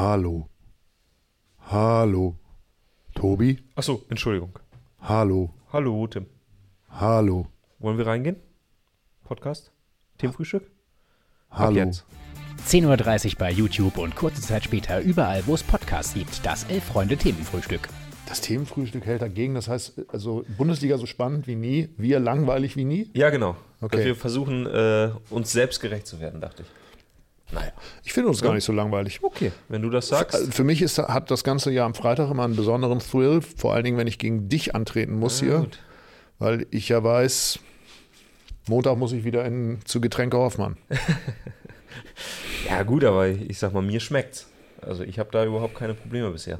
Hallo. Hallo. Tobi? Achso, Entschuldigung. Hallo. Hallo, Tim. Hallo. Wollen wir reingehen? Podcast? Themenfrühstück? Ab Hallo. jetzt. 10.30 Uhr bei YouTube und kurze Zeit später überall, wo es Podcasts gibt. Das Elf-Freunde-Themenfrühstück. Das Themenfrühstück hält dagegen. Das heißt, also Bundesliga so spannend wie nie, wir langweilig wie nie. Ja, genau. Okay. Dass wir versuchen, äh, uns selbst gerecht zu werden, dachte ich. Naja. Ich finde uns gar nicht so langweilig. Okay, wenn du das sagst. Also Für mich ist, hat das ganze Jahr am Freitag immer einen besonderen Thrill, vor allen Dingen, wenn ich gegen dich antreten muss Ja, hier, gut. weil ich ja weiß, Montag muss ich wieder in, zu Getränke Hoffmann. Ja, gut, aber ich sag mal, mir schmeckt's. Also ich habe da überhaupt keine Probleme bisher.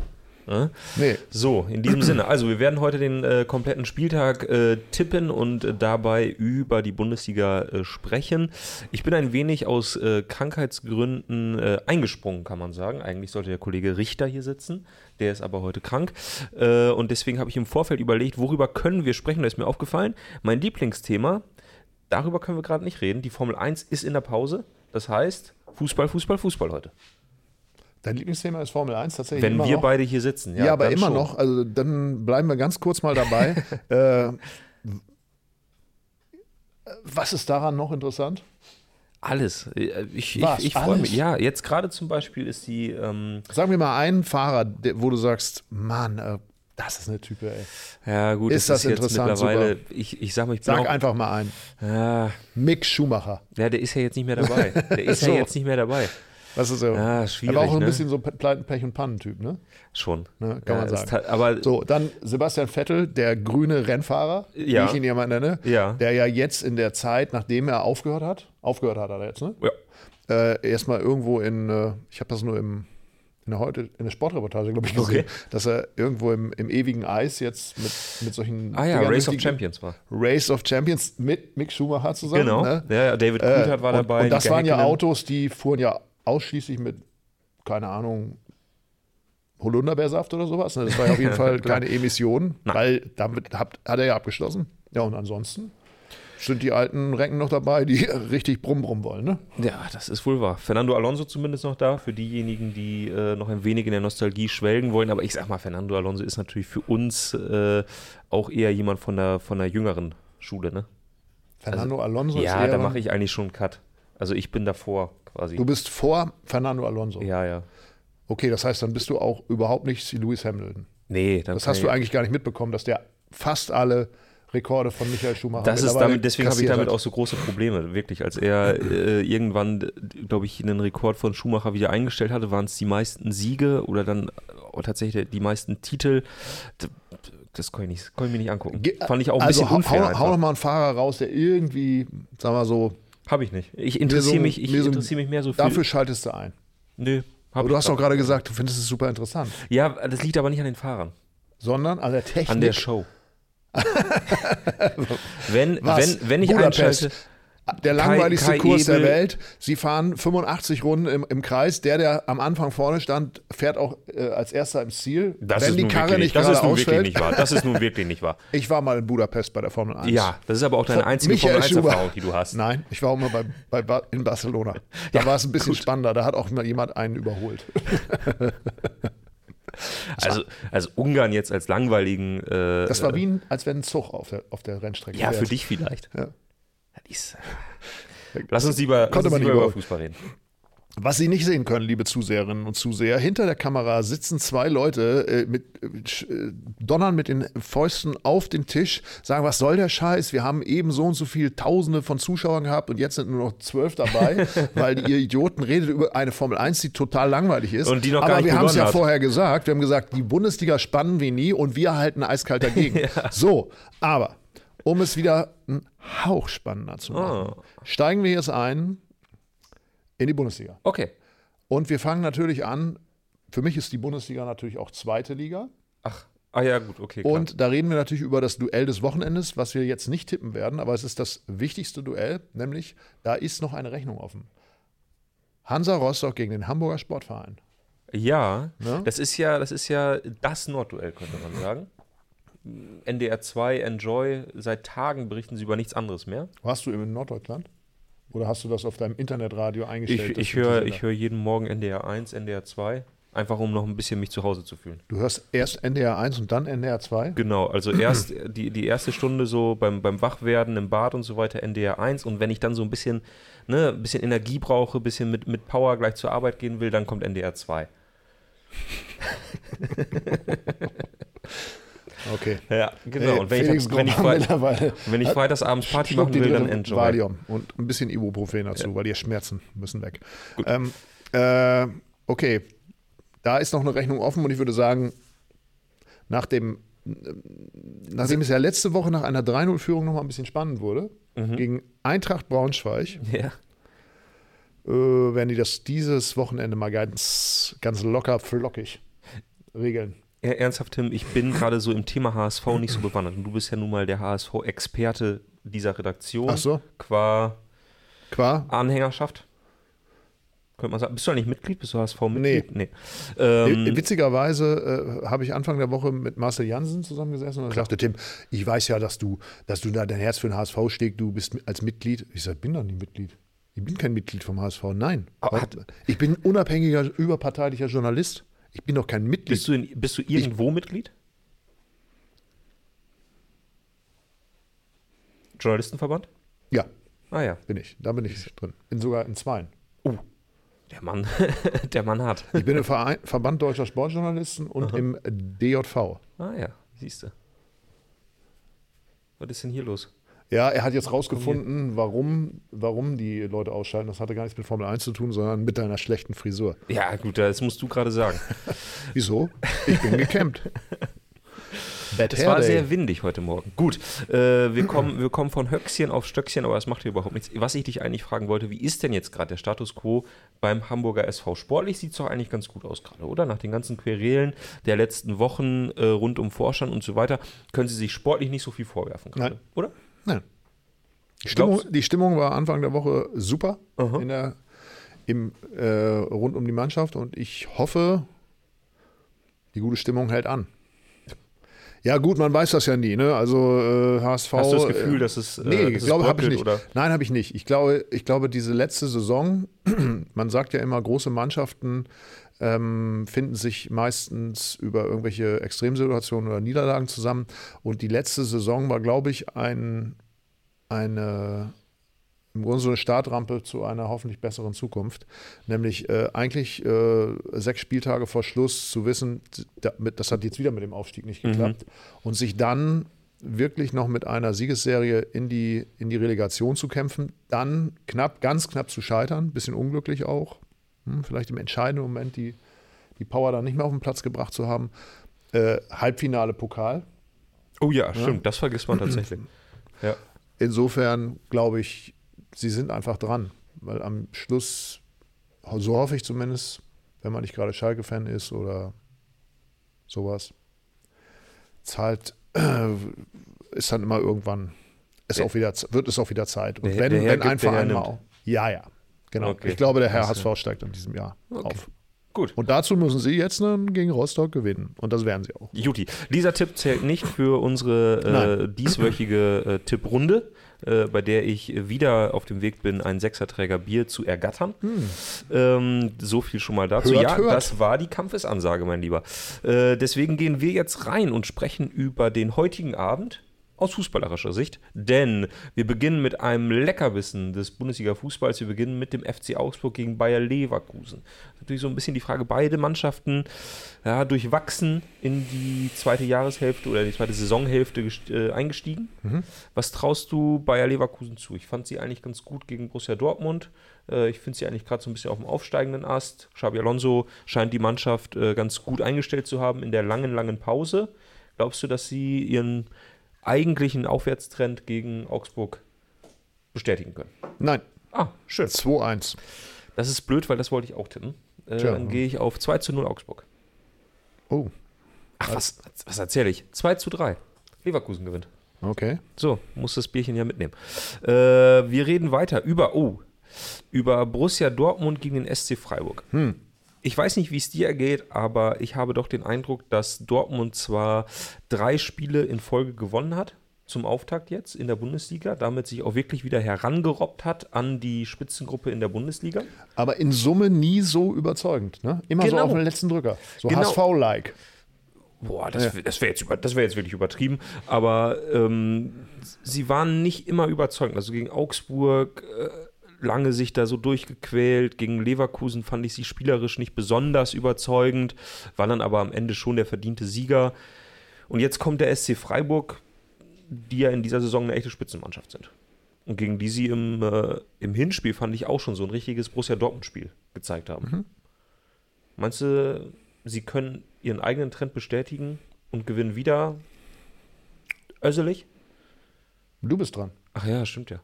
Ne? Nee, So, in diesem Sinne. Also, wir werden heute den äh, kompletten Spieltag äh, tippen und äh, dabei über die Bundesliga äh, sprechen. Ich bin ein wenig aus äh, Krankheitsgründen äh, eingesprungen, kann man sagen. Eigentlich sollte der Kollege Richter hier sitzen. Der ist aber heute krank. Und deswegen habe ich im Vorfeld überlegt, worüber können wir sprechen. Da ist mir aufgefallen, mein Lieblingsthema, darüber können wir gerade nicht reden. Die Formel 1 ist in der Pause. Das heißt, Fußball, Fußball, Fußball heute. Dein Lieblingsthema ist Formel 1 tatsächlich. Wenn wir noch. beide hier sitzen. Ja, aber dann immer schon. noch. Also dann bleiben wir ganz kurz mal dabei. äh, was ist daran noch interessant? Alles. Ich, Was? ich, ich freue mich. Ja, jetzt gerade zum Beispiel ist die, ähm, Sag mir mal einen Fahrer, der, wo du sagst, Mann, äh, das ist eine Type, ey. ja gut, Ist das jetzt interessant? mittlerweile, ich, ich sag mal, ich bin Sag auch, einfach mal einen. ja, Mick Schumacher. ja, der ist ja jetzt nicht mehr dabei. Der ist So. ja jetzt nicht mehr dabei. Das ist so. Ja, er schwierig, war auch ein ne? bisschen so Pech und Pannen-Typ, ne? Schon. Ne, kann ja, man sagen. aber So, dann Sebastian Vettel, der grüne Rennfahrer, Ja. wie ich ihn ja mal nenne, Ja. der ja jetzt in der Zeit, nachdem er aufgehört hat, aufgehört hat er jetzt, ne? ja, äh, erstmal irgendwo in, äh, ich habe das nur im, in der heute in der Sportreportage, glaube ich, gesehen, Okay. dass er irgendwo im, im ewigen Eis jetzt mit, mit solchen ah ja, Dingern Race of Champions war. Race of Champions mit Mick Schumacher zusammen. Genau. Ne? Ja, David Coulthard war und, dabei. Und das waren ja. Autos, die fuhren ja ausschließlich mit, keine Ahnung, Holunderbeersaft oder sowas. ne? Das war ja auf jeden Fall keine Emission, Nein. weil damit hat, hat er ja abgeschlossen. Ja, und ansonsten sind die alten Recken noch dabei, die richtig brumm brumm wollen. Ne? Ja, das ist wohl wahr. Fernando Alonso zumindest noch da, für diejenigen, die äh, noch ein wenig in der Nostalgie schwelgen wollen. Aber ich sag mal, Fernando Alonso ist natürlich für uns äh, auch eher jemand von der, von der jüngeren Schule, ne? Fernando Alonso ist Ja, da mache ich eigentlich schon einen Cut. Also ich bin davor quasi. Du bist vor Fernando Alonso. ja, ja. Okay, das heißt, dann bist du auch überhaupt nicht Lewis Hamilton. Nee, dann Das hast du ich- eigentlich gar nicht mitbekommen, dass der fast alle Rekorde von Michael Schumacher Das ist damit, deswegen habe ich damit hat. auch so große Probleme, wirklich. Als er äh, irgendwann, glaube ich, einen Rekord von Schumacher wieder eingestellt hatte, waren es die meisten Siege oder dann äh, tatsächlich die meisten Titel. Das konnte ich, nicht, konnte ich mir nicht angucken. Fand ich auch ein also bisschen hau- unfair. Hau, hau einfach. noch mal einen Fahrer raus, der irgendwie, sagen wir so, Habe ich nicht. Ich interessiere so- mich, ich so- interessiere mich mehr so für. dafür schaltest du ein. Nö. Aber du hast doch gerade gesagt, du findest es super interessant. Ja, das liegt aber nicht an den Fahrern. Sondern an der Technik. An der Show. wenn, Was? wenn, wenn ich Budapest. einschalte. Der langweiligste Kai Kurs der Ebel. Welt. Sie fahren 85 Runden im, im Kreis. Der, der am Anfang vorne stand, fährt auch äh, als erster ins Ziel. Das wenn ist die nun Karre wirklich, nicht das ist nun wirklich nicht wahr. Das ist nun wirklich nicht wahr. Ich war mal in Budapest bei der Formel 1. Ja, das ist aber auch deine Von einzige Michael Formel 1 Erfahrung, die du hast. Nein, ich war auch mal bei, bei, Ba- in Barcelona. Da war es ein bisschen spannender. Da hat auch mal jemand einen überholt. Also, also Ungarn jetzt als langweiligen. Äh, Das war wie ein, als wenn ein Zug auf der, auf der Rennstrecke Ja, für fährt. dich vielleicht. Ja. Äh, lass uns lieber, lass uns man lieber über. Fußball reden. Was Sie nicht sehen können, liebe Zuseherinnen und Zuseher, hinter der Kamera sitzen zwei Leute, äh, mit, äh, donnern mit den Fäusten auf den Tisch, sagen, was soll der Scheiß? Wir haben eben so und so viele Tausende von Zuschauern gehabt und jetzt sind nur noch zwölf dabei, weil ihr Idioten redet über eine Formel 1, die total langweilig ist. Und die noch Aber gar nicht wir haben es ja hat. vorher gesagt. Wir haben gesagt, die Bundesliga spannen wie nie und wir halten eiskalt dagegen. So, aber um es wieder einen Hauch spannender zu machen, Oh. steigen wir jetzt ein in die Bundesliga. Okay. Und wir fangen natürlich an. Für mich ist die Bundesliga natürlich auch zweite Liga. Ach, ah ja, gut, okay. Klar. Und da reden wir natürlich über das Duell des Wochenendes, was wir jetzt nicht tippen werden, aber es ist das wichtigste Duell, nämlich da ist noch eine Rechnung offen. Hansa Rostock gegen den Hamburger Sportverein. ja, Ne? das ist ja, das ist ja das Nordduell, könnte man sagen. NDR 2, Enjoy, seit Tagen berichten sie über nichts anderes mehr. Warst du in Norddeutschland? Oder hast du das auf deinem Internetradio eingestellt? Ich, ich höre hör jeden Morgen NDR 1, NDR 2. Einfach um noch ein bisschen mich zu Hause zu fühlen. Du hörst erst NDR 1 und dann NDR 2? Genau, also erst die, die erste Stunde so beim, beim Wachwerden im Bad und so weiter NDR 1 und wenn ich dann so ein bisschen, ne, ein bisschen Energie brauche, ein bisschen mit, mit Power gleich zur Arbeit gehen will, dann kommt NDR 2. Okay. Ja, genau. Und wenn Felix ich, wenn, ich mittlerweile wenn ich freitags abends Party machen will, dann enjoy. Valium und ein bisschen Ibuprofen dazu, weil die Schmerzen müssen weg. Ähm, äh, okay, da ist noch eine Rechnung offen und ich würde sagen, nach dem, nachdem es ja letzte Woche nach einer 3-0-Führung noch mal ein bisschen spannend wurde, Mhm. gegen Eintracht Braunschweig, Ja. äh, werden die das dieses Wochenende mal ganz, ganz locker, flockig regeln. Ja, ernsthaft, Tim, ich bin gerade so im Thema HSV nicht so bewandert. Und du bist ja nun mal der HSV-Experte dieser Redaktion. Ach so. Qua Qua? Anhängerschaft. Könnte man sagen. Bist du eigentlich Mitglied? Bist du HSV-Mitglied? Nee. Ähm, Äh, Witzigerweise äh, habe ich Anfang der Woche mit Marcel Jansen zusammengesessen und er sagte, Tim, ich weiß ja, dass du, dass du da dein Herz für den HSV schlägt, du bist als Mitglied. Ich sage, bin doch nicht Mitglied. Ich bin kein Mitglied vom HSV. Nein. Hat- ich bin unabhängiger, überparteilicher Journalist. Ich bin doch kein Mitglied. bist, du in, bist du irgendwo Mitglied? Journalistenverband? ja, Ah ja. bin ich. Da bin ich drin. Bin sogar in zweien. Der Mann, der Mann hat. Ich bin im Verein, Verband Deutscher Sportjournalisten und im DJV. Ah ja, siehst du. Was ist denn hier los? Ja, er hat jetzt rausgefunden, warum, warum die Leute ausschalten. Das hatte gar nichts mit Formel 1 zu tun, sondern mit deiner schlechten Frisur. Ja, gut, das musst du gerade sagen. Wieso? Ich bin gekämmt. Bad Es war sehr windig heute Morgen. Gut, äh, wir, kommen, wir kommen von Höchstchen auf Stöckchen, aber das macht hier überhaupt nichts. Was ich dich eigentlich fragen wollte, wie ist denn jetzt gerade der Status quo beim Hamburger SV? Sportlich sieht es doch eigentlich ganz gut aus gerade, oder? Nach den ganzen Querelen der letzten Wochen äh, rund um Vorstand und so weiter, können Sie sich sportlich nicht so viel vorwerfen gerade, oder? Nein. Die Stimmung, die Stimmung war Anfang der Woche super Aha. in der, im, äh, rund um die Mannschaft und ich hoffe, die gute Stimmung hält an. Ja, gut, man weiß das ja nie. Ne? Also äh, HSV. Hast du das Gefühl, äh, dass es, äh, Nee, ich glaube, habe ich nicht. oder? Nein, habe ich nicht. Ich glaube, ich glaube, diese letzte Saison, man sagt ja immer, große Mannschaften ähm, finden sich meistens über irgendwelche Extremsituationen oder Niederlagen zusammen. Und die letzte Saison war, glaube ich, ein, eine, im Grunde so eine Startrampe zu einer hoffentlich besseren Zukunft. Nämlich äh, eigentlich äh, sechs Spieltage vor Schluss zu wissen, das hat jetzt wieder mit dem Aufstieg nicht geklappt. Und sich dann wirklich noch mit einer Siegesserie in die, in die Relegation zu kämpfen, dann knapp, ganz knapp zu scheitern, bisschen unglücklich auch, hm, vielleicht im entscheidenden Moment die, die Power dann nicht mehr auf den Platz gebracht zu haben. Äh, Halbfinale Pokal. Oh ja, stimmt, das vergisst man tatsächlich. Ja. Insofern glaube ich, sie sind einfach dran, weil am Schluss, so hoffe ich zumindest, wenn man nicht gerade Schalke-Fan ist oder sowas, zahlt, äh, ist dann immer irgendwann, ist Der- auch wieder, wird es auch wieder Zeit. Und Der- wenn, der wenn gibt, ein der Herr Verein mal nimmt. auch, ja, ja, genau. Okay. Ich glaube, der Herr HSV steigt in diesem Jahr auf. Gut. Und dazu müssen sie jetzt gegen Rostock gewinnen. Und das werden sie auch. Juti, dieser Tipp zählt nicht für unsere äh, dieswöchige äh, Tipprunde, äh, bei der ich wieder auf dem Weg bin, ein Sechserträger Bier zu ergattern. Ähm, so viel schon mal dazu. Hört, ja, hört. das war die Kampfesansage, mein Lieber. Äh, deswegen gehen wir jetzt rein und sprechen über den heutigen Abend aus fußballerischer Sicht, denn wir beginnen mit einem Leckerbissen des Bundesliga-Fußballs. Wir beginnen mit dem FC Augsburg gegen Bayer Leverkusen. Natürlich so ein bisschen die Frage, beide Mannschaften ja, durchwachsen in die zweite Jahreshälfte oder die zweite Saisonhälfte äh, eingestiegen. Was traust du Bayer Leverkusen zu? Ich fand sie eigentlich ganz gut gegen Borussia Dortmund. Äh, ich finde sie eigentlich gerade so ein bisschen auf dem aufsteigenden Ast. Xabi Alonso scheint die Mannschaft äh, ganz gut eingestellt zu haben in der langen, langen Pause. Glaubst du, dass sie ihren eigentlichen Aufwärtstrend gegen Augsburg bestätigen können? Nein, Ah, schön. 2-1. Das ist blöd, weil das wollte ich auch tippen. Äh, Tja. dann gehe ich auf 2 zu 0 Augsburg. Oh, Ach, was, was erzähle ich? 2 zu 3. Leverkusen gewinnt. okay. So, muss das Bierchen ja mitnehmen. Äh, wir reden weiter über, oh, über Borussia Dortmund gegen den SC Freiburg. Hm. Ich weiß nicht, wie es dir geht, aber ich habe doch den Eindruck, dass Dortmund zwar drei Spiele in Folge gewonnen hat, zum Auftakt jetzt in der Bundesliga, damit sich auch wirklich wieder herangerobbt hat an die Spitzengruppe in der Bundesliga. Aber in Summe nie so überzeugend. Ne? Immer Genau. so auf den letzten Drücker. So Genau. HSV-like. Boah, das, das wäre jetzt, über- das wär jetzt wirklich übertrieben. Aber ähm, sie waren nicht immer überzeugend. Also gegen Augsburg äh, lange sich da so durchgequält. Gegen Leverkusen fand ich sie spielerisch nicht besonders überzeugend, war dann aber am Ende schon der verdiente Sieger. Und jetzt kommt der SC Freiburg, die ja in dieser Saison eine echte Spitzenmannschaft sind. Und gegen die sie im, äh, im Hinspiel, fand ich, auch schon so ein richtiges Borussia Dortmund-Spiel gezeigt haben. Meinst du, sie können ihren eigenen Trend bestätigen und gewinnen wieder össelig? Du bist dran. Ach ja, stimmt ja.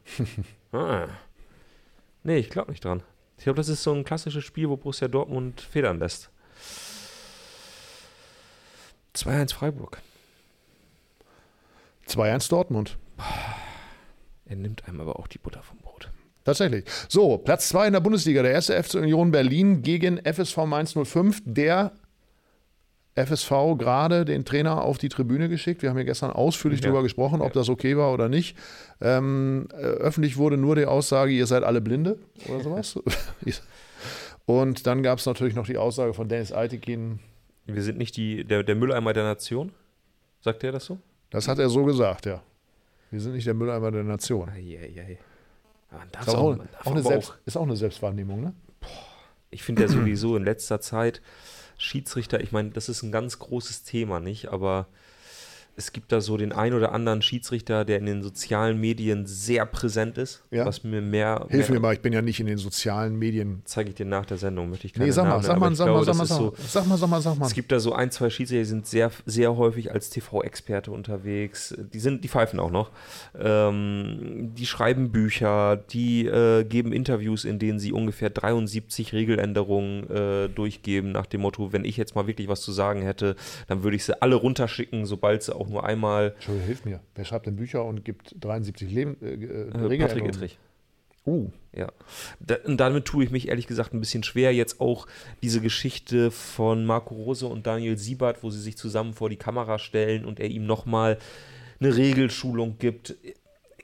ah. Nee, ich glaube nicht dran. Ich glaube, das ist so ein klassisches Spiel, wo Borussia Dortmund federn lässt. 2-1 Freiburg. 2-1 Dortmund. Er nimmt einem aber auch die Butter vom Brot. Tatsächlich. So, Platz 2 in der Bundesliga. Der erste FC Union Berlin gegen FSV Mainz 05. Der FSV gerade den Trainer auf die Tribüne geschickt. Wir haben ja gestern ausführlich Ja. darüber gesprochen, ob Ja. das okay war oder nicht. Ähm, äh, öffentlich wurde nur die Aussage, ihr seid alle Blinde oder sowas. Und dann gab es natürlich noch die Aussage von Dennis Eitekin. Wir sind nicht die, der, der Mülleimer der Nation. Sagt er das so? Das hat er so gesagt, ja. Wir sind nicht der Mülleimer der Nation. Ist auch, auch eine aber Selbst, ist auch eine Selbstwahrnehmung, ne? Ich finde ja sowieso in letzter Zeit Schiedsrichter, ich meine, das ist ein ganz großes Thema, nicht? Aber es gibt da so den ein oder anderen Schiedsrichter, der in den sozialen Medien sehr präsent ist, Ja. was mir mehr, Hilf mehr mir mal, ich bin ja nicht in den sozialen Medien. zeige ich dir nach der Sendung, möchte ich keine Nee, sag mal, Namen sag mal, sag mal, sag mal, sag so, sag mal, sag mal, sag mal. es gibt da so ein, zwei Schiedsrichter, die sind sehr, sehr häufig als TV-Experte unterwegs. Die sind, die pfeifen auch noch. Ähm, die schreiben Bücher, die äh, geben Interviews, in denen sie ungefähr 73 Regeländerungen äh, durchgeben, nach dem Motto, wenn ich jetzt mal wirklich was zu sagen hätte, dann würde ich sie alle runterschicken, sobald sie auch nur einmal Entschuldigung, hilf mir. Wer schreibt denn Bücher und gibt 73 Leben, äh, äh, Patrick? Ittrich. Uh, Ja, da, und damit tue ich mich ehrlich gesagt ein bisschen schwer. Jetzt auch diese Geschichte von Marco Rose und Daniel Siebert, wo sie sich zusammen vor die Kamera stellen und er ihm nochmal eine Regelschulung gibt.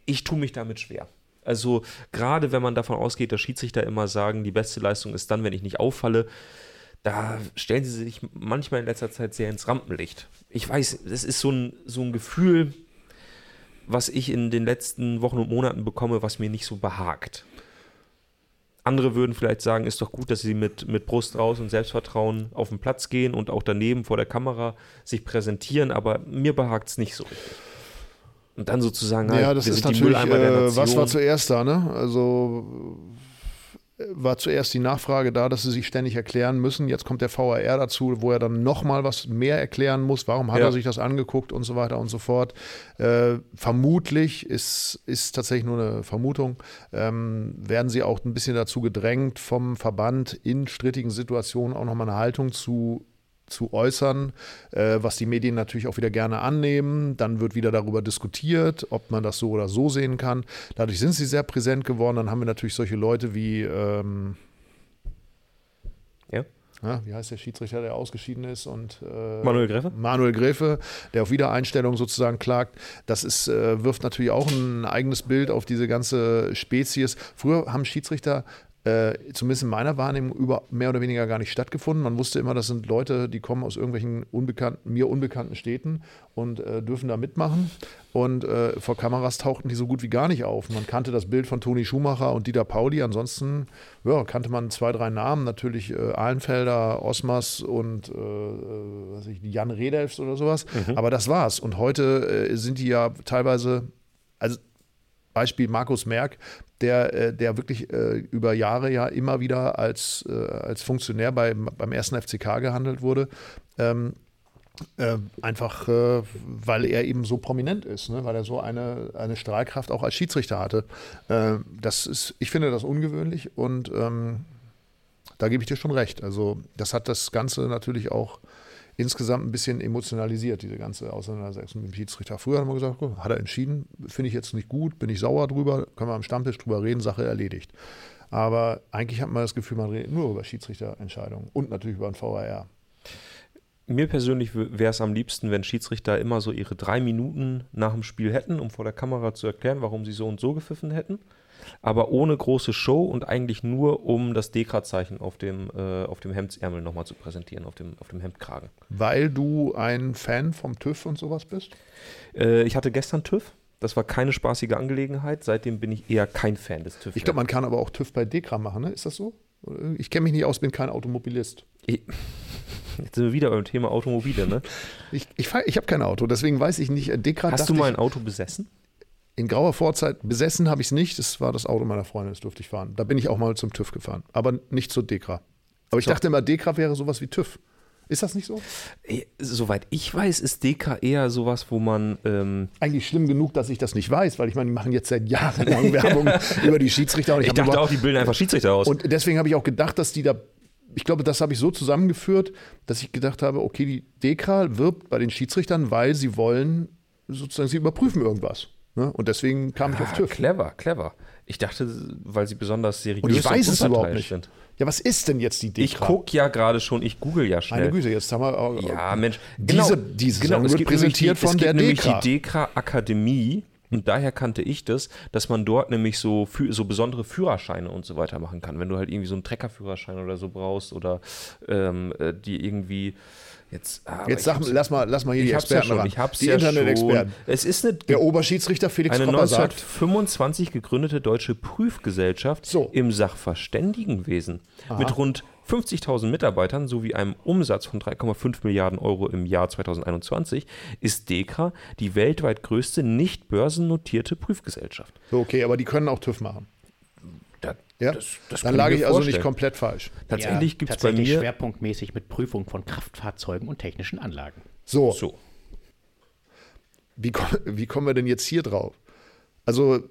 Ich tue mich damit schwer. Also gerade wenn man davon ausgeht, dass Schiedsrichter immer sagen, die beste Leistung ist dann, wenn ich nicht auffalle, da stellen sie sich manchmal in letzter Zeit sehr ins Rampenlicht. Ich weiß, das ist so ein, so ein Gefühl, was ich in den letzten Wochen und Monaten bekomme, was mir nicht so behagt. Andere würden vielleicht sagen, ist doch gut, dass sie mit, mit Brust raus und Selbstvertrauen auf den Platz gehen und auch daneben vor der Kamera sich präsentieren, aber mir behagt es nicht so richtig. Und dann sozusagen, ja, halt, das ist natürlich, äh, was war zuerst da, ne? Also war zuerst die Nachfrage da, dass sie sich ständig erklären müssen. Jetzt kommt der VAR dazu, wo er dann nochmal was mehr erklären muss. Warum hat Ja. er sich das angeguckt und so weiter und so fort. Äh, vermutlich ist, ist tatsächlich nur eine Vermutung, ähm, werden sie auch ein bisschen dazu gedrängt, vom Verband in strittigen Situationen auch nochmal eine Haltung zu zu äußern, äh, was die Medien natürlich auch wieder gerne annehmen. Dann wird wieder darüber diskutiert, ob man das so oder so sehen kann. Dadurch sind sie sehr präsent geworden. Dann haben wir natürlich solche Leute wie, ähm, Ja. ja, wie heißt der Schiedsrichter, der ausgeschieden ist und äh, Manuel Gräfe? Manuel Gräfe, der auf Wiedereinstellung sozusagen klagt. Das ist, äh, wirft natürlich auch ein eigenes Bild auf diese ganze Spezies. Früher haben Schiedsrichter äh, zumindest in meiner Wahrnehmung über mehr oder weniger gar nicht stattgefunden. Man wusste immer, das sind Leute, die kommen aus irgendwelchen unbekannten, mir unbekannten Städten und äh, dürfen da mitmachen. Und äh, vor Kameras tauchten die so gut wie gar nicht auf. Man kannte das Bild von Toni Schumacher und Dieter Pauli. Ansonsten ja, kannte man zwei, drei Namen. Natürlich äh, Ahlenfelder, Osmas und äh, äh, ich, Jan Redelfs oder sowas. Aber das war's. Und heute äh, sind die ja teilweise, also Beispiel Markus Merck, der, äh, der wirklich äh, über Jahre ja immer wieder als, äh, als Funktionär bei, beim ersten FCK gehandelt wurde. Ähm, äh, einfach, äh, weil er eben so prominent ist, ne? weil er so eine, eine Strahlkraft auch als Schiedsrichter hatte. Äh, das ist, ich finde das ungewöhnlich und ähm, da gebe ich dir schon recht. Also, das hat das Ganze natürlich auch insgesamt ein bisschen emotionalisiert, diese ganze Auseinandersetzung mit dem Schiedsrichter. Früher haben wir gesagt, gut, hat er entschieden, finde ich jetzt nicht gut, bin ich sauer drüber, können wir am Stammtisch drüber reden, Sache erledigt. Aber eigentlich hat man das Gefühl, man redet nur über Schiedsrichterentscheidungen und natürlich über den VAR. mir persönlich wäre es am liebsten, wenn Schiedsrichter immer so ihre drei Minuten nach dem Spiel hätten, um vor der Kamera zu erklären, warum sie so und so gepfiffen hätten. Aber ohne große Show und eigentlich nur, um das Dekra-Zeichen auf dem, äh, auf dem Hemdsärmel nochmal zu präsentieren, auf dem, auf dem Hemdkragen. Weil du ein Fan vom TÜV und sowas bist? Äh, ich hatte gestern TÜV. Das war keine spaßige Angelegenheit. Seitdem bin ich eher kein Fan des TÜV. Ich glaube, man kann aber auch TÜV bei Dekra machen, ne? Ist das so? Ich kenne mich nicht aus, bin kein Automobilist. Ich, jetzt sind wir wieder beim Thema Automobile, ne? Ich, ich, ich habe kein Auto, deswegen weiß ich nicht. Dekra Hast du mal ein Auto besessen? In grauer Vorzeit besessen habe ich es nicht. Das war das Auto meiner Freundin, das durfte ich fahren. Da bin ich auch mal zum TÜV gefahren, aber nicht zur Dekra. Aber ich so. dachte immer, Dekra wäre sowas wie TÜV. Ist das nicht so? Soweit ich weiß, ist Dekra eher sowas, wo man. Ähm Eigentlich schlimm genug, dass ich das nicht weiß, weil ich meine, die machen jetzt seit Jahren lang Werbung über die Schiedsrichter. Und ich, ich dachte auch, die bilden einfach Schiedsrichter aus. Und deswegen habe ich auch gedacht, dass die da. Ich glaube, das habe ich so zusammengeführt, dass ich gedacht habe, okay, die Dekra wirbt bei den Schiedsrichtern, weil sie wollen, sozusagen, sie überprüfen irgendwas. Ne? Und deswegen kam ah, ich auf TÜV. Clever, clever. Ich dachte, weil sie besonders seriös und ich weiß und es überhaupt nicht. sind. Ja, was ist denn jetzt die Dekra? Ich gucke ja gerade schon, ich google ja schnell. Meine Güte, jetzt haben wir auch, Ja, Mensch, genau, diese, diese genau, wird präsentiert die, von der Dekra. die Dekra Akademie und daher kannte ich das, dass man dort nämlich so, so besondere Führerscheine und so weiter machen kann. Wenn du halt irgendwie so einen Treckerführerschein oder so brauchst oder ähm, äh, die irgendwie Jetzt, ah, Jetzt sag, lass, mal, lass mal hier die Experten ja ran. Ich hab's die ja Internet-Experten. Es ist eine, der Oberschiedsrichter Felix eine Kopper 1925 sagt, gegründete deutsche Prüfgesellschaft so. im Sachverständigenwesen Aha. mit rund 50.000 Mitarbeitern sowie einem Umsatz von 3,5 Milliarden Euro im Jahr 2021 ist DEKRA die weltweit größte nicht börsennotierte Prüfgesellschaft. So, okay, aber die können auch TÜV machen. Da, ja? Das, das Dann lag ich also nicht komplett falsch. Tatsächlich ja, gibt es bei mir schwerpunktmäßig mit Prüfung von Kraftfahrzeugen und technischen Anlagen. So. so. Wie, wie kommen wir denn jetzt hier drauf? Also,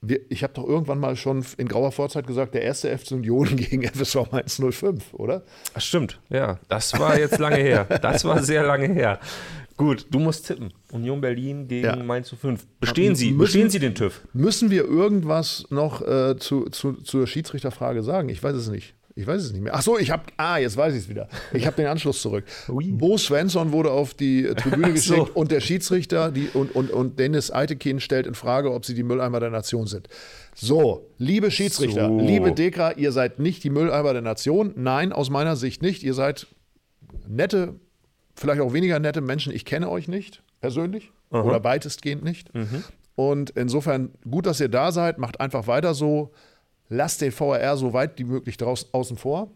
wir, ich habe doch irgendwann mal schon in grauer Vorzeit gesagt, der erste FC Union gegen FSV 105, oder? Ach, stimmt, ja. Das war jetzt lange her. Das war sehr lange her. Gut, du musst tippen. Union Berlin gegen ja. Mainz zu 5. Bestehen Sie, müssen, bestehen Sie den TÜV? Müssen wir irgendwas noch äh, zu, zu, zur Schiedsrichterfrage sagen? Ich weiß es nicht. Ich weiß es nicht mehr. Ach so, ich habe, ah, jetzt weiß ich es wieder. Ich habe den Anschluss zurück. Oui. Bo Svensson wurde auf die Tribüne geschickt so. und der Schiedsrichter die, und, und, und Dennis Eitekin stellt in Frage, ob sie die Mülleimer der Nation sind. So, liebe Schiedsrichter, so. liebe Dekra, ihr seid nicht die Mülleimer der Nation. Nein, aus meiner Sicht nicht. Ihr seid nette vielleicht auch weniger nette Menschen. Ich kenne euch nicht persönlich Aha. oder weitestgehend nicht. Mhm. Und insofern gut, dass ihr da seid. Macht einfach weiter so. Lasst den VRR so weit wie möglich draußen, außen vor.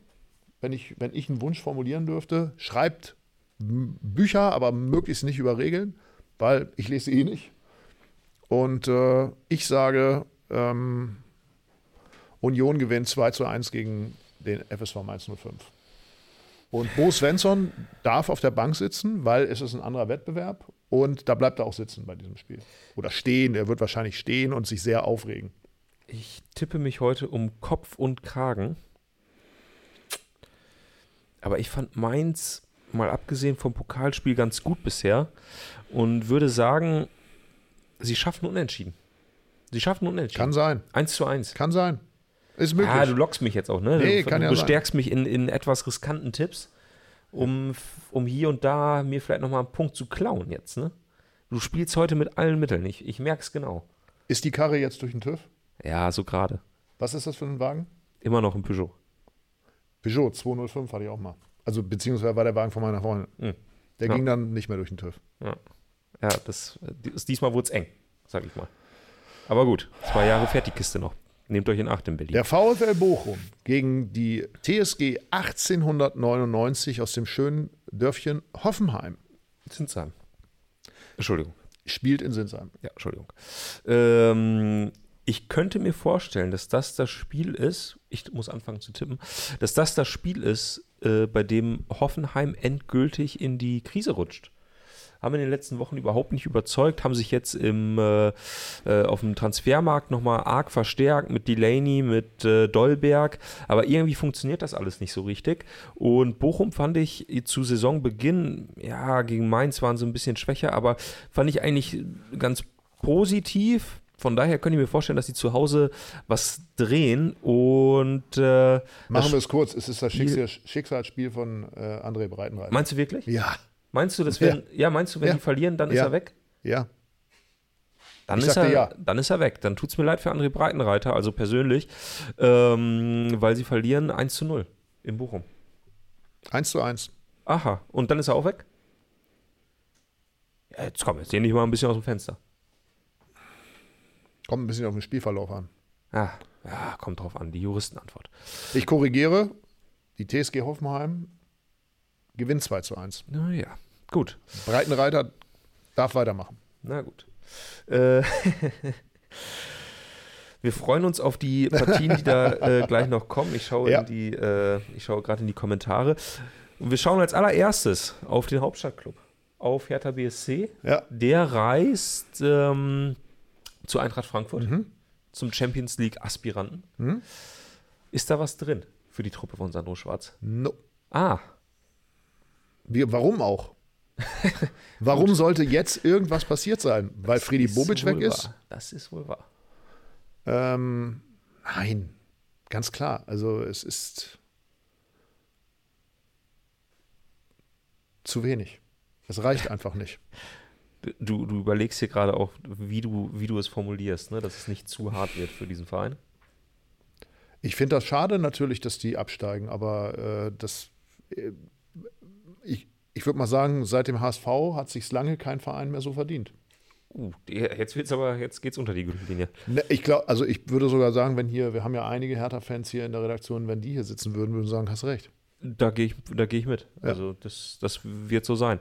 Wenn ich, wenn ich einen Wunsch formulieren dürfte, schreibt Bücher, aber möglichst nicht über Regeln, weil ich lese eh nicht. Und äh, ich sage, ähm, Union gewinnt 2 zu 1 gegen den FSV 105. Und Bo Svensson darf auf der Bank sitzen, weil es ist ein anderer Wettbewerb. Und da bleibt er auch sitzen bei diesem Spiel. Oder stehen. Er wird wahrscheinlich stehen und sich sehr aufregen. Ich tippe mich heute um Kopf und Kragen. Aber ich fand Mainz, mal abgesehen vom Pokalspiel, ganz gut bisher. Und würde sagen, sie schaffen Unentschieden. Sie schaffen Unentschieden. Kann sein. 1 zu 1. Kann sein. Ist möglich. Ah, du lockst mich jetzt auch, ne? Nee, du, kann du ja bestärkst sein. mich in, in etwas riskanten Tipps, um, um hier und da mir vielleicht nochmal einen Punkt zu klauen jetzt, ne? Du spielst heute mit allen Mitteln. Ich, ich merke es genau. Ist die Karre jetzt durch den TÜV? Ja, so gerade. Was ist das für ein Wagen? Immer noch ein Peugeot. Peugeot 205 hatte ich auch mal. Also beziehungsweise war der Wagen von meiner Freundin. Mhm. Der ja. ging dann nicht mehr durch den TÜV. Ja, ja das, das, diesmal wurde es eng, sag ich mal. Aber gut, zwei Jahre fährt die Kiste noch. Nehmt euch in Acht in Berlin. Der VfL Bochum gegen die TSG 1899 aus dem schönen Dörfchen Hoffenheim. Sinsheim. Entschuldigung. Spielt in Sinsheim. Ja, Entschuldigung. Ähm, ich könnte mir vorstellen, dass das das Spiel ist, ich muss anfangen zu tippen, dass das das Spiel ist, äh, bei dem Hoffenheim endgültig in die Krise rutscht haben in den letzten Wochen überhaupt nicht überzeugt, haben sich jetzt im, äh, äh, auf dem Transfermarkt nochmal arg verstärkt mit Delaney, mit äh, Dolberg, aber irgendwie funktioniert das alles nicht so richtig. Und Bochum fand ich zu Saisonbeginn, ja, gegen Mainz waren sie ein bisschen schwächer, aber fand ich eigentlich ganz positiv. Von daher könnte ich mir vorstellen, dass sie zu Hause was drehen und äh, machen wir es kurz. Es ist das Schicksal, Schicksalsspiel von äh, André Breitenreiter. Meinst du wirklich? Ja. Meinst du, dass wir, ja, meinst du, wenn Ja. die verlieren, dann ist Ja. er weg? Ja. Dann Ich ist, er, ja. dann ist er weg. Dann tut es mir leid für André Breitenreiter, also persönlich, ähm, weil sie verlieren 1 zu 0 in Bochum. 1 zu 1. Aha, und dann ist er auch weg? Ja, jetzt komm, jetzt lehn dich mal ein bisschen aus dem Fenster. Kommt ein bisschen auf den Spielverlauf an. Ah, ja, kommt drauf an, die Juristenantwort. Ich korrigiere. Die TSG Hoffenheim gewinnt 2 zu 1. Naja, gut. Breitenreiter darf weitermachen. Na gut. Äh, wir freuen uns auf die Partien, die da äh, gleich noch kommen. Ich schaue, Ja. die, äh, ich schaue gerade in die Kommentare. Und wir schauen als allererstes auf den Hauptstadtclub, auf Hertha BSC. Ja. Der reist ähm, zu Eintracht Frankfurt, Mhm. zum Champions League-Aspiranten. Mhm. Ist da was drin für die Truppe von Sandro Schwarz? No. Ah, Wie, warum auch? warum sollte jetzt irgendwas passiert sein? Weil Friedi Bobic weg ist? Wahr. Das ist wohl wahr. Ähm, nein, ganz klar. Also es ist zu wenig. Es reicht einfach nicht. Du, du überlegst hier gerade auch, wie du, wie du es formulierst, ne? dass es nicht zu hart wird für diesen Verein. Ich finde das schade natürlich, dass die absteigen, aber äh, das, äh, ich, ich würde mal sagen, seit dem HSV hat sich lange kein Verein mehr so verdient. Uh, jetzt wird's aber, jetzt geht's unter die Gürtellinie. Ne, ich glaube, also ich würde sogar sagen, wenn hier, wir haben ja einige Hertha-Fans hier in der Redaktion, wenn die hier sitzen würden, würden sie sagen, hast recht. Da gehe ich, da gehe ich mit. Ja. Also das, das wird so sein.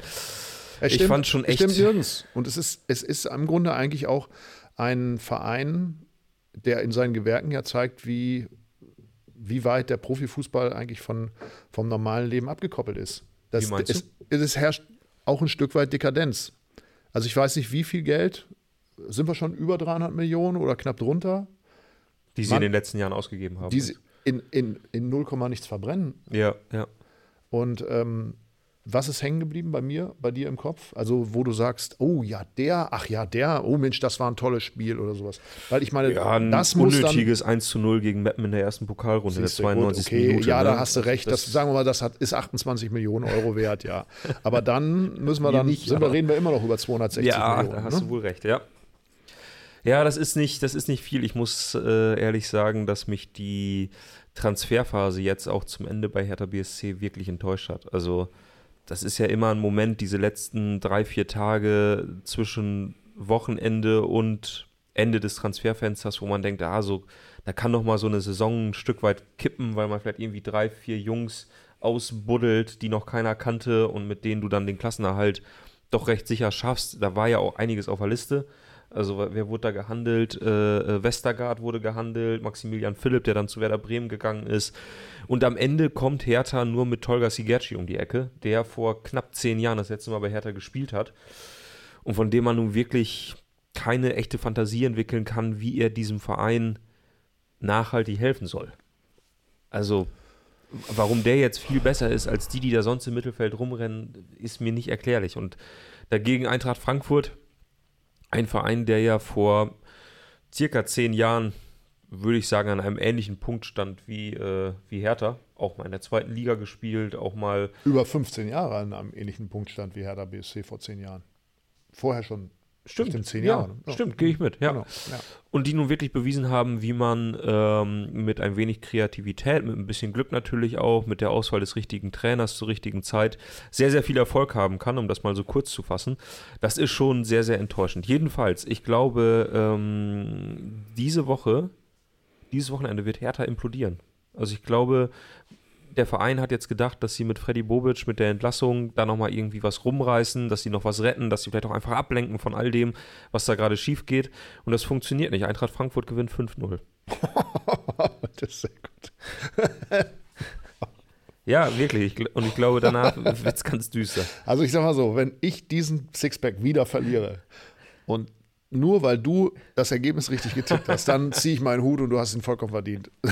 Es Ich fand schon echt- Stimmt nirgends. Und es ist, es ist im Grunde eigentlich auch ein Verein, der in seinen Gewerken ja zeigt, wie, wie weit der Profifußball eigentlich von, vom normalen Leben abgekoppelt ist. Das, es, es herrscht auch ein Stück weit Dekadenz. Also ich weiß nicht, wie viel Geld, sind wir schon über 300 Millionen oder knapp drunter, Die sie Mann. in den letzten Jahren ausgegeben haben. die sie in, in, in 0, nichts verbrennen. ja, ja. Und ähm, was ist hängen geblieben bei mir, bei dir im Kopf? Also, wo du sagst, oh ja, der, ach ja, der, oh Mensch, das war ein tolles Spiel oder sowas. Weil ich meine, Ja, ein das muss dann. unnötiges 1 zu 0 gegen Meppen in der ersten Pokalrunde in der Siehst du, gut, 92. okay, Minute. ja, ne? da hast du recht. Das, sagen wir mal, das hat, ist 28 Millionen Euro wert, ja. Aber dann müssen wir dann, nicht, sind wir, reden wir immer noch über 260 ja, Millionen. da hast ne? du wohl recht, ja. Ja, das ist nicht, das ist nicht viel. Ich muss äh, ehrlich sagen, dass mich die Transferphase jetzt auch zum Ende bei Hertha BSC wirklich enttäuscht hat. Also, das ist ja immer ein Moment, diese letzten drei, vier Tage zwischen Wochenende und Ende des Transferfensters, wo man denkt, ah, so, da kann doch mal so eine Saison ein Stück weit kippen, weil man vielleicht irgendwie drei, vier Jungs ausbuddelt, die noch keiner kannte und mit denen du dann den Klassenerhalt doch recht sicher schaffst. Da war ja auch einiges auf der Liste. Also wer wurde da gehandelt? Äh, äh, Westergaard wurde gehandelt, Maximilian Philipp, der dann zu Werder Bremen gegangen ist. Und am Ende kommt Hertha nur mit Tolga Sigerci um die Ecke, der vor knapp zehn Jahren das letzte Mal bei Hertha gespielt hat. Und von dem man nun wirklich keine echte Fantasie entwickeln kann, wie er diesem Verein nachhaltig helfen soll. Also, warum der jetzt viel besser ist als die, die da sonst im Mittelfeld rumrennen, ist mir nicht erklärlich. Und dagegen Eintracht Frankfurt, ein Verein, der ja vor circa zehn Jahren, würde ich sagen, an einem ähnlichen Punkt stand wie, äh, wie Hertha. Auch mal in der zweiten Liga gespielt, auch mal. Über 15 Jahre an einem ähnlichen Punkt stand wie Hertha BSC vor 10 Jahren. Vorher schon. Stimmt, Bestimmt zehn ja, Jahre, ne? Ja. Stimmt, gehe ich mit, ja. Genau, ja. Und die nun wirklich bewiesen haben, wie man ähm, mit ein wenig Kreativität, mit ein bisschen Glück natürlich auch, mit der Auswahl des richtigen Trainers zur richtigen Zeit sehr, sehr viel Erfolg haben kann, um das mal so kurz zu fassen. Das ist schon sehr, sehr enttäuschend. Jedenfalls, ich glaube, ähm, diese Woche, dieses Wochenende wird Hertha implodieren. Also ich glaube, der Verein hat jetzt gedacht, dass sie mit Freddy Bobic, mit der Entlassung, da nochmal irgendwie was rumreißen, dass sie noch was retten, dass sie vielleicht auch einfach ablenken von all dem, was da gerade schief geht. Und das funktioniert nicht. Eintracht Frankfurt gewinnt 5-0. das ist sehr gut. Ja, wirklich. Und ich glaube, danach wird es ganz düster. Also ich sag mal so, wenn ich diesen Sixpack wieder verliere und nur weil du das Ergebnis richtig getippt hast, dann ziehe ich meinen Hut und du hast ihn vollkommen verdient.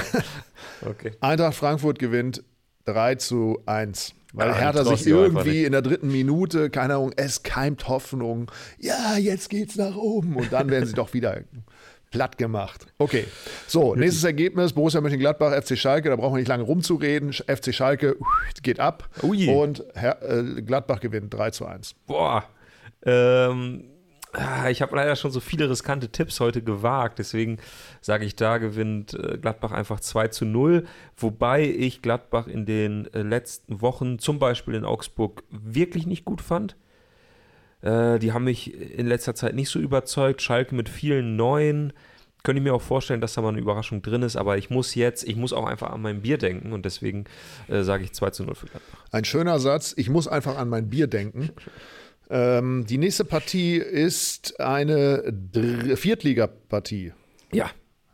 Okay. Eintracht Frankfurt gewinnt 3 zu 1. Weil Ja, Hertha sich irgendwie in der dritten Minute, keine Ahnung, es keimt Hoffnung. Ja, jetzt geht's nach oben. Und dann werden sie doch wieder Platt gemacht. Okay. So, nächstes Ergebnis: Borussia Mönchengladbach, FC Schalke. Da brauchen wir nicht lange rumzureden. FC Schalke geht ab. Ui. Und Herr, äh, Gladbach gewinnt 3 zu 1. Boah. Ähm, ich habe leider schon so viele riskante Tipps heute gewagt, deswegen sage ich, da gewinnt äh, Gladbach einfach 2 zu 0, wobei ich Gladbach in den äh, letzten Wochen, zum Beispiel in Augsburg, wirklich nicht gut fand. Äh, die haben mich in letzter Zeit nicht so überzeugt. Schalke mit vielen neuen. Könnte ich mir auch vorstellen, dass da mal eine Überraschung drin ist, aber ich muss jetzt, ich muss auch einfach an mein Bier denken und deswegen sage ich 2 zu 0 für Gladbach. Ein schöner Satz. Ich muss einfach an mein Bier denken. Ähm, die nächste Partie ist eine Dr Viertligapartie. Ja,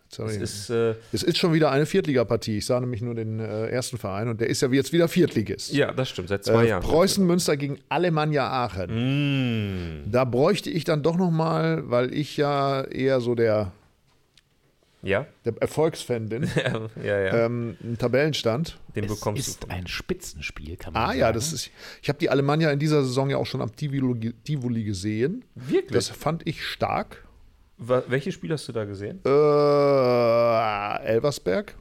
Sorry. es ist, äh, Es ist schon wieder eine Viertligapartie. Ich sah nämlich nur den äh, ersten Verein und der ist ja jetzt wieder Viertligist. ja, das stimmt, seit zwei Äh, Jahren. Preußen Münster gegen Alemannia Aachen. Mm, Da bräuchte ich dann doch noch mal, weil ich ja eher so der, ja, der Erfolgsfan bin, ja, ja, ja. ähm, einen Tabellenstand. den Es bekommst ist du. mir. ein Spitzenspiel, kann man Ah sagen. ja, das ist. Ich habe die Alemannia in dieser Saison ja auch schon am Tivoli, Tivoli gesehen. Wirklich? Das fand ich stark. Wa- Welche Spiele hast du da gesehen? Äh, Elversberg?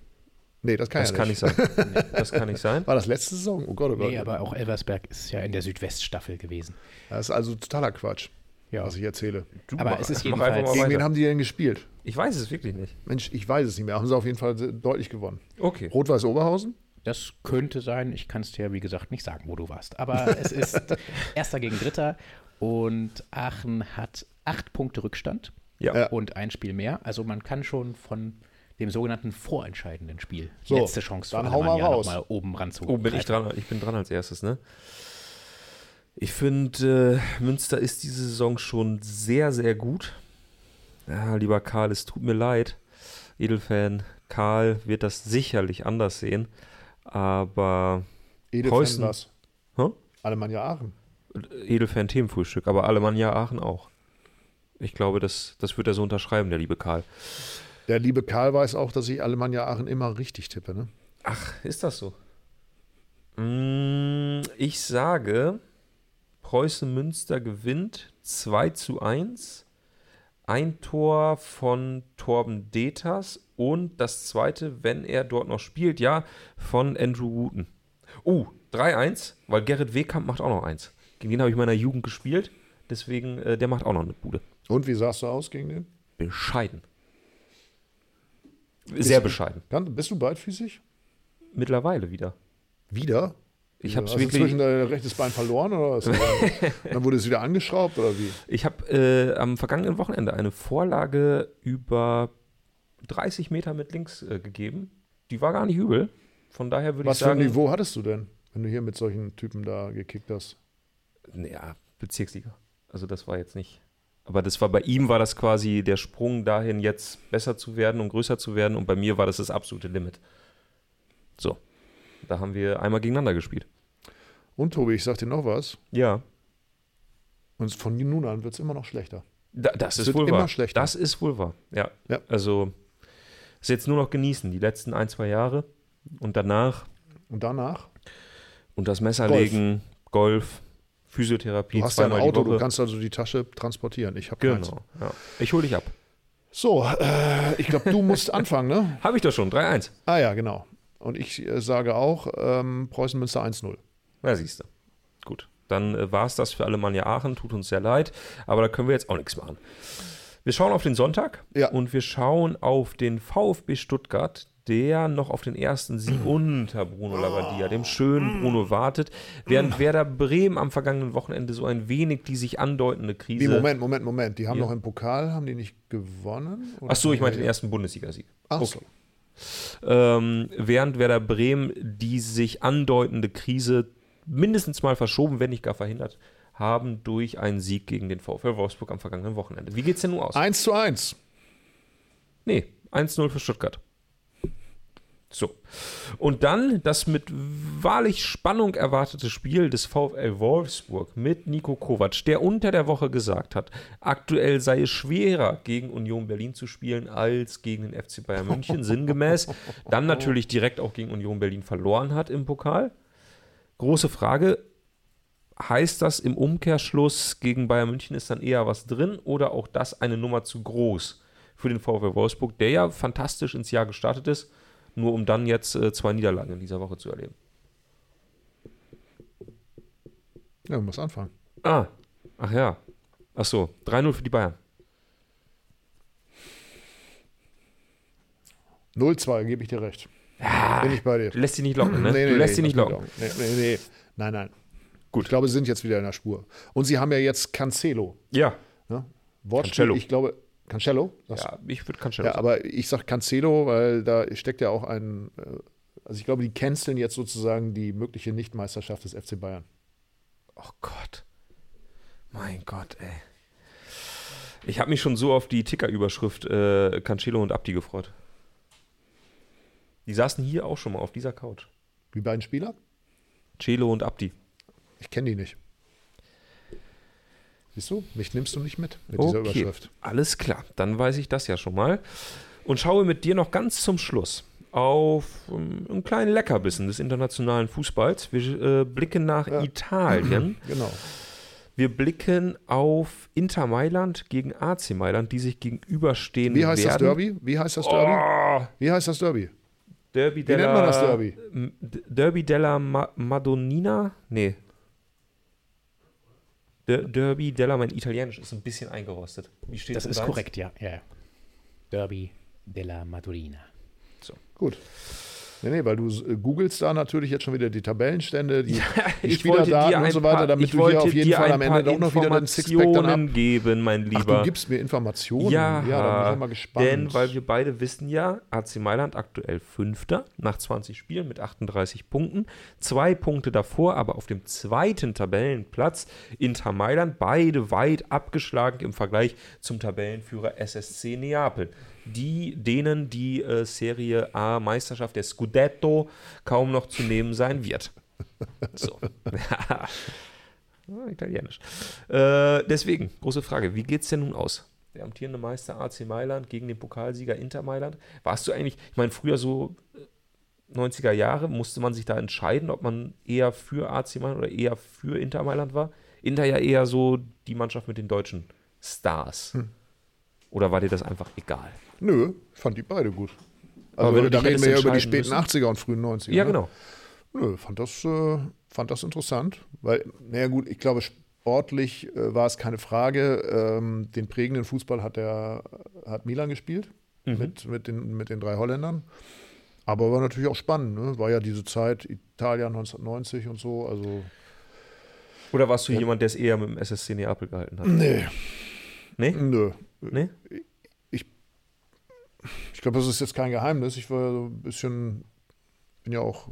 Nee, das kann Das ja kann nicht. nicht sein. Das kann nicht sein. War das letzte Saison? Oh Gott, oh Gott. Nee, aber auch Elversberg ist ja in der Südweststaffel gewesen. das ist also totaler Quatsch, Ja. was ich erzähle. Du Aber mach- es ist jedenfalls- Gegen wen haben die denn gespielt? Ich weiß es wirklich nicht. Mensch, ich weiß es nicht mehr. Haben sie auf jeden Fall deutlich gewonnen. Okay. Rot-Weiß Oberhausen? Das könnte sein. Ich kann es dir, wie gesagt, nicht sagen, wo du warst. Aber es ist Erster gegen Dritter und Aachen hat acht Punkte Rückstand Ja. Und ein Spiel mehr. Also man kann schon von dem sogenannten vorentscheidenden Spiel So, letzte Chance dann für hau mal raus. noch mal oben ran zu Oh, bin ich dran? Ich bin dran als erstes, ne? Ich finde, äh, Münster ist diese Saison schon sehr, sehr gut. Ja, lieber Karl, es tut mir leid. Edelfan Karl wird das sicherlich anders sehen. Aber Edelfan Preußen. was? Hä? Alemannia Aachen. Edelfan Themenfrühstück, aber Alemannia Aachen auch. Ich glaube, das, das wird er so unterschreiben, der liebe Karl. Der liebe Karl weiß auch, dass ich Alemannia Aachen immer richtig tippe. Ne? Ach, ist das so? Mm, Ich sage, Preußen Münster gewinnt 2 zu 1. Ein Tor von Torben Deters und das zweite, wenn er dort noch spielt, ja, von Andrew Wooten. Oh, 3-1, weil Gerrit Wehkamp macht auch noch eins. Gegen den habe ich in meiner Jugend gespielt, deswegen, äh, der macht auch noch eine Bude. Und wie sahst du aus gegen den? Bescheiden. Sehr bescheiden. Bist du beidfüßig? Mittlerweile wieder. Wieder? Ich habe wirklich. zwischen dein rechtes Bein verloren oder was? dann wurde es wieder angeschraubt oder wie? Ich habe äh, am vergangenen Wochenende eine Vorlage über 30 Meter mit links äh, gegeben. Die war gar nicht übel. Von daher würde ich Was für ein sagen. Niveau hattest du denn, wenn du hier mit solchen Typen da gekickt hast? Ja, Bezirksliga. Also das war jetzt nicht. Aber das war bei ihm war das quasi der Sprung dahin, jetzt besser zu werden und größer zu werden. Und bei mir war das das absolute Limit. So. Da haben wir einmal gegeneinander gespielt. Und Tobi, ich sag dir noch was. Ja. Und von nun an wird es immer noch schlechter. Da, das Es ist wird wohl immer wahr. schlechter. Das ist wohl wahr. Ja. Ja. Also ist jetzt nur noch genießen, die letzten ein, zwei Jahre. Und danach Und danach? und das Messer Golf. legen, Golf, Physiotherapie, Du hast ein Auto, du kannst also die Tasche transportieren. Ich habe. Genau. Ja. Ich hole dich ab. So, äh, ich glaube, du musst anfangen, ne? Habe ich doch schon, 3-1. Ah ja, genau. Und ich äh, sage auch ähm, Preußen Münster 1-0. Na, siehst du. Gut. Dann äh, war es das für Alemannia Aachen. Tut uns sehr leid. Aber da können wir jetzt auch nichts machen. Wir schauen auf den Sonntag Ja. und wir schauen auf den VfB Stuttgart, der noch auf den ersten Sieg unter Bruno Labbadia, dem schönen Bruno, wartet. Während Werder Bremen am vergangenen Wochenende so ein wenig die sich andeutende Krise. Wie, Moment, Moment, Moment. Die haben Ja. noch im Pokal, haben die nicht gewonnen? Oder Ach so, ich meinte den ja. ersten Bundesligasieg. Ach Okay. so. Ähm, während Werder Bremen die sich andeutende Krise mindestens mal verschoben, wenn nicht gar verhindert haben, durch einen Sieg gegen den VfL Wolfsburg am vergangenen Wochenende. Wie geht's denn nun aus? 1 zu 1. Nee, 1-0 für Stuttgart. So. Und dann das mit wahrlich Spannung erwartete Spiel des VfL Wolfsburg mit Nico Kovac, der unter der Woche gesagt hat, aktuell sei es schwerer gegen Union Berlin zu spielen als gegen den FC Bayern München, sinngemäß. Dann natürlich direkt auch gegen Union Berlin verloren hat im Pokal. Große Frage, heißt das im Umkehrschluss, gegen Bayern München ist dann eher was drin oder auch das eine Nummer zu groß für den VfL Wolfsburg, der ja fantastisch ins Jahr gestartet ist, nur um dann jetzt äh, zwei Niederlagen in dieser Woche zu erleben. Ja, du musst anfangen. Ah, ach ja. Ach so, 3-0 für die Bayern. 0-2, gebe ich dir recht. Ja, Bin ich bei dir. du lässt sie nicht locken, ne? Nee, nee, du lässt nee, sie nicht locken. mich Nee, nee, nee. Nein, nein. Gut. Ich glaube, sie sind jetzt wieder in der Spur. Und sie haben ja jetzt Cancelo. Ja, Ne? Wortspiel, Cancelo. ich glaube, Cancelo? Sagst ja ich würde Cancelo Ja, sagen. aber ich sag Cancelo, weil da steckt ja auch ein, äh, also ich glaube, die canceln jetzt sozusagen die mögliche Nichtmeisterschaft des FC Bayern. Oh Gott. Mein Gott, ey. Ich habe mich schon so auf die Ticker-Überschrift äh, Cancelo und Abdi gefreut. Die saßen hier auch schon mal auf dieser Couch. Die beiden Spieler? Celo und Abdi. Ich kenne die nicht. Siehst du, mich nimmst du nicht mit mit dieser Okay, Überschrift. alles klar. Dann weiß ich das ja schon mal. Und schaue mit dir noch ganz zum Schluss auf ähm, einen kleinen Leckerbissen des internationalen Fußballs. Wir äh, blicken nach Ja. Italien. Genau. Wir blicken auf Inter Mailand gegen AC Mailand, die sich gegenüberstehen Wie heißt werden. das Derby? Wie heißt das Derby? Oh, Wie heißt das Derby? Derby Wie della, nennt man das Derby? Derby della Ma Madonnina? Nee. Der Derby della, mein Italienisch ist ein bisschen eingerostet. Wie steht Das in ist korrekt, ja. ja. Derby della Madurina. Gut. Nee, nee, weil du äh, googelst da natürlich jetzt schon wieder die Tabellenstände, die, die Spielerdaten und so weiter, damit du hier auf jeden Fall am Ende doch noch wieder den Sixpack dann ab. geben, mein Ach, Lieber. du gibst mir Informationen? Ja, ja da bin ich mal gespannt. denn weil wir beide wissen ja, AC Mailand aktuell Fünfter nach 20 Spielen mit 38 Punkten. Zwei Punkte davor, aber auf dem zweiten Tabellenplatz Inter Mailand, beide weit abgeschlagen im Vergleich zum Tabellenführer SSC Neapel. Die, denen die äh, Serie A Meisterschaft der Scudetto kaum noch zu nehmen sein wird. So. Italienisch. Äh, deswegen, große Frage, wie geht es denn nun aus? Der amtierende Meister AC Mailand gegen den Pokalsieger Inter Mailand. Warst du eigentlich, ich meine, früher so äh, 90er Jahre, musste man sich da entscheiden, ob man eher für AC Mailand oder eher für Inter Mailand war? Inter ja eher so die Mannschaft mit den deutschen Stars. Hm. Oder war dir das einfach egal? Nö, ich fand die beide gut. Aber Also wenn du da reden wir ja über die späten müssen- 80er und frühen 90er. Ja, ne? genau. Nö, fand das, äh, fand das interessant. Weil, naja gut, ich glaube, sportlich äh, war es keine Frage. Ähm, den prägenden Fußball hat, der, hat Milan gespielt Mhm. mit, mit, den, mit den drei Holländern. Aber war natürlich auch spannend. Ne? War ja diese Zeit, Italien 1990 und so. Also, Oder warst du jemand, der es eher mit dem SSC Neapel gehalten hat? nee, Nee? nö. Nee? Ich glaube, das ist jetzt kein Geheimnis. Ich war so ein bisschen, bin ja auch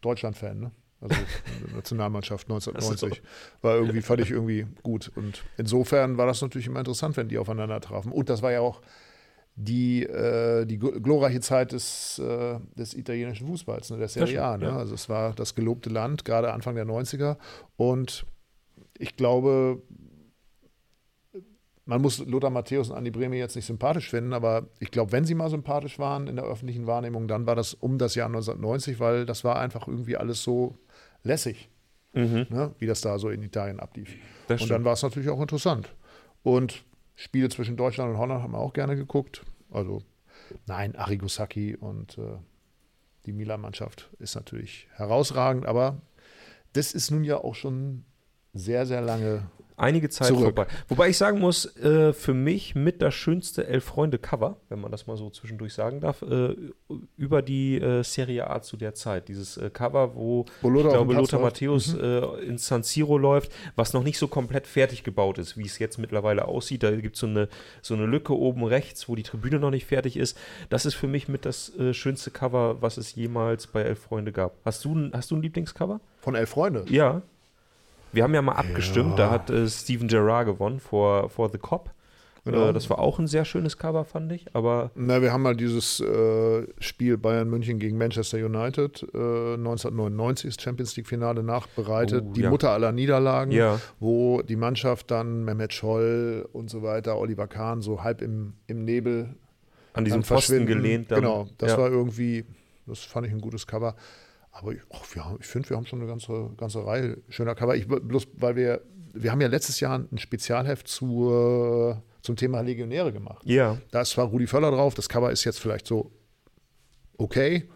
Deutschland-Fan, ne? Also Nationalmannschaft 1990. War irgendwie, fand ich irgendwie gut. Und insofern war das natürlich immer interessant, wenn die aufeinander trafen. Und das war ja auch die, äh, die gl- glorreiche Zeit des, äh, des italienischen Fußballs, ne? der Serie A. Ne? ja. Also es war das gelobte Land, gerade Anfang der 90er. Und ich glaube, man muss Lothar Matthäus und Andi Brehme jetzt nicht sympathisch finden, aber ich glaube, wenn sie mal sympathisch waren in der öffentlichen Wahrnehmung, dann war das um das Jahr 1990, weil das war einfach irgendwie alles so lässig, Mhm. ne? wie das da so in Italien ablief. Das und stimmt. dann war es natürlich auch interessant. Und Spiele zwischen Deutschland und Holland haben wir auch gerne geguckt. Also nein, Arrigo Sacchi und äh, die Milan-Mannschaft ist natürlich herausragend, aber das ist nun ja auch schon sehr, sehr lange einige Zeit Zurück. vorbei. Wobei ich sagen muss, äh, für mich mit das schönste Elf-Freunde-Cover, wenn man das mal so zwischendurch sagen darf, äh, über die äh, Serie A zu der Zeit. Dieses äh, Cover, wo, Wo Lothar ich glaube, Lothar. Matthäus äh, ins San Siro läuft, was noch nicht so komplett fertig gebaut ist, wie es jetzt mittlerweile aussieht. Da gibt so es eine, so eine Lücke oben rechts, wo die Tribüne noch nicht fertig ist. Das ist für mich mit das äh, schönste Cover, was es jemals bei Elf Freunde gab. Hast du, hast du ein Lieblingscover? von Elf Freunde. Ja. Wir haben ja mal abgestimmt, da hat äh, Steven Gerrard gewonnen vor, vor The Cop. Genau. Äh, das war auch ein sehr schönes Cover, fand ich. Aber Na, wir haben mal dieses äh, Spiel Bayern München gegen Manchester United äh, 1999, das Champions League Finale nachbereitet, Oh, die ja. Mutter aller Niederlagen, Ja. wo die Mannschaft dann Mehmet Scholl und so weiter, Oliver Kahn so halb im, im Nebel an diesem Pfosten gelehnt. Dann, genau, das ja. war irgendwie, das fand ich ein gutes Cover. Aber ich, wir ich finde, wir haben schon eine ganze, ganze Reihe schöner Cover. Ich, bloß, weil wir, wir haben ja letztes Jahr ein Spezialheft zur, zum Thema Legionäre gemacht. Ja. Da ist zwar Rudi Völler drauf, das Cover ist jetzt vielleicht so okay,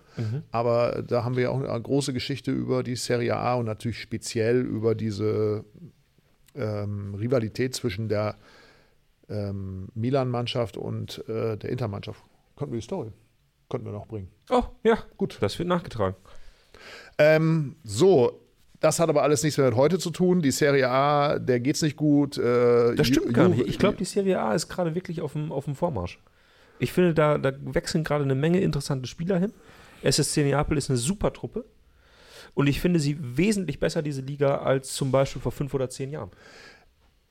aber da haben wir ja auch eine große Geschichte über die Serie A und natürlich speziell über diese ähm, Rivalität zwischen der ähm, Milan-Mannschaft und äh, der Inter-Mannschaft. Konnten wir die Story, konnten wir noch bringen. Oh, ja, Gut. Das wird nachgetragen. Ähm, so, das hat aber alles nichts mehr mit heute zu tun. Die Serie A, der geht's nicht gut. Äh, Das stimmt Ju- gar nicht. Ich glaube, die Serie A ist gerade wirklich auf dem, auf dem Vormarsch. Ich finde, da, da wechseln gerade eine Menge interessante Spieler hin. SSC Neapel ist eine super Truppe. Und ich finde sie wesentlich besser, diese Liga, als zum Beispiel vor fünf oder zehn Jahren.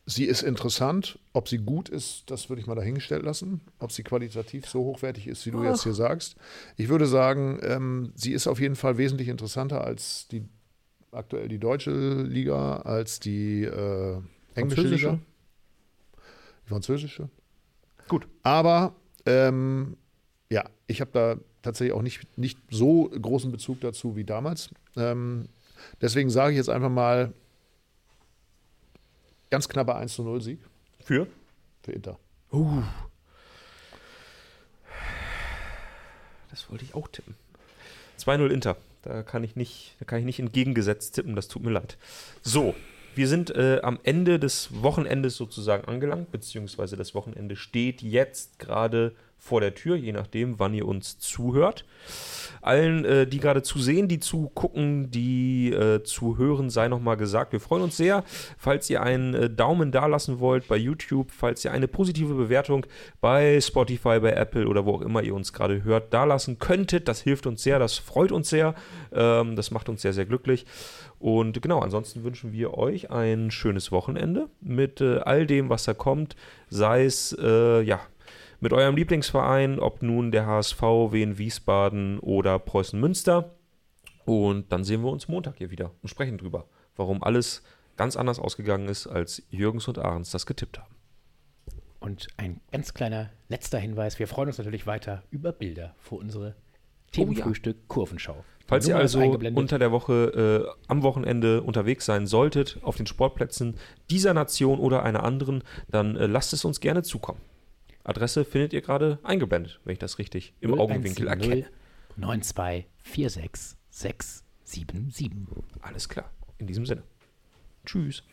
Sie ist interessant. Ob sie gut ist, das würde ich mal dahingestellt lassen. Ob sie qualitativ so hochwertig ist, wie du jetzt hier sagst. Ich würde sagen, ähm, sie ist auf jeden Fall wesentlich interessanter als die aktuell die deutsche Liga, als die äh, englische Französische? Liga. Die französische. Gut. Aber ähm, ja, ich habe da tatsächlich auch nicht, nicht so großen Bezug dazu wie damals. Ähm, deswegen sage ich jetzt einfach mal ganz knapper 1 zu 0 Sieg Für? für Inter. Uh. Das wollte ich auch tippen. 2-0 Inter. Da kann ich nicht, da kann ich nicht entgegengesetzt tippen, das tut mir leid. So, wir sind äh, am Ende des Wochenendes sozusagen angelangt, beziehungsweise das Wochenende steht jetzt gerade vor der Tür, je nachdem, wann ihr uns zuhört. Allen, äh, die gerade zu sehen, die zu gucken, die äh, zu hören, sei nochmal gesagt. Wir freuen uns sehr, falls ihr einen äh, Daumen da lassen wollt bei YouTube, falls ihr eine positive Bewertung bei Spotify, bei Apple oder wo auch immer ihr uns gerade hört, da lassen könntet. Das hilft uns sehr, das freut uns sehr, ähm, das macht uns sehr, sehr glücklich. Und genau, ansonsten wünschen wir euch ein schönes Wochenende mit äh, all dem, was da kommt, sei es, äh, ja, mit eurem Lieblingsverein, ob nun der HSV, Wien Wiesbaden oder Preußen Münster. Und dann sehen wir uns Montag hier wieder und sprechen drüber, warum alles ganz anders ausgegangen ist, als Jürgens und Ahrens das getippt haben. Und ein ganz kleiner letzter Hinweis: Wir freuen uns natürlich weiter über Bilder für unsere Themenfrühstück Kurvenschau. Falls ihr also unter der Woche äh, am Wochenende unterwegs sein solltet, auf den Sportplätzen dieser Nation oder einer anderen, dann äh, lasst es uns gerne zukommen. Adresse findet ihr gerade eingeblendet, wenn ich das richtig im Augenwinkel erkenne. 9246 677. Alles klar. In diesem Sinne. Tschüss.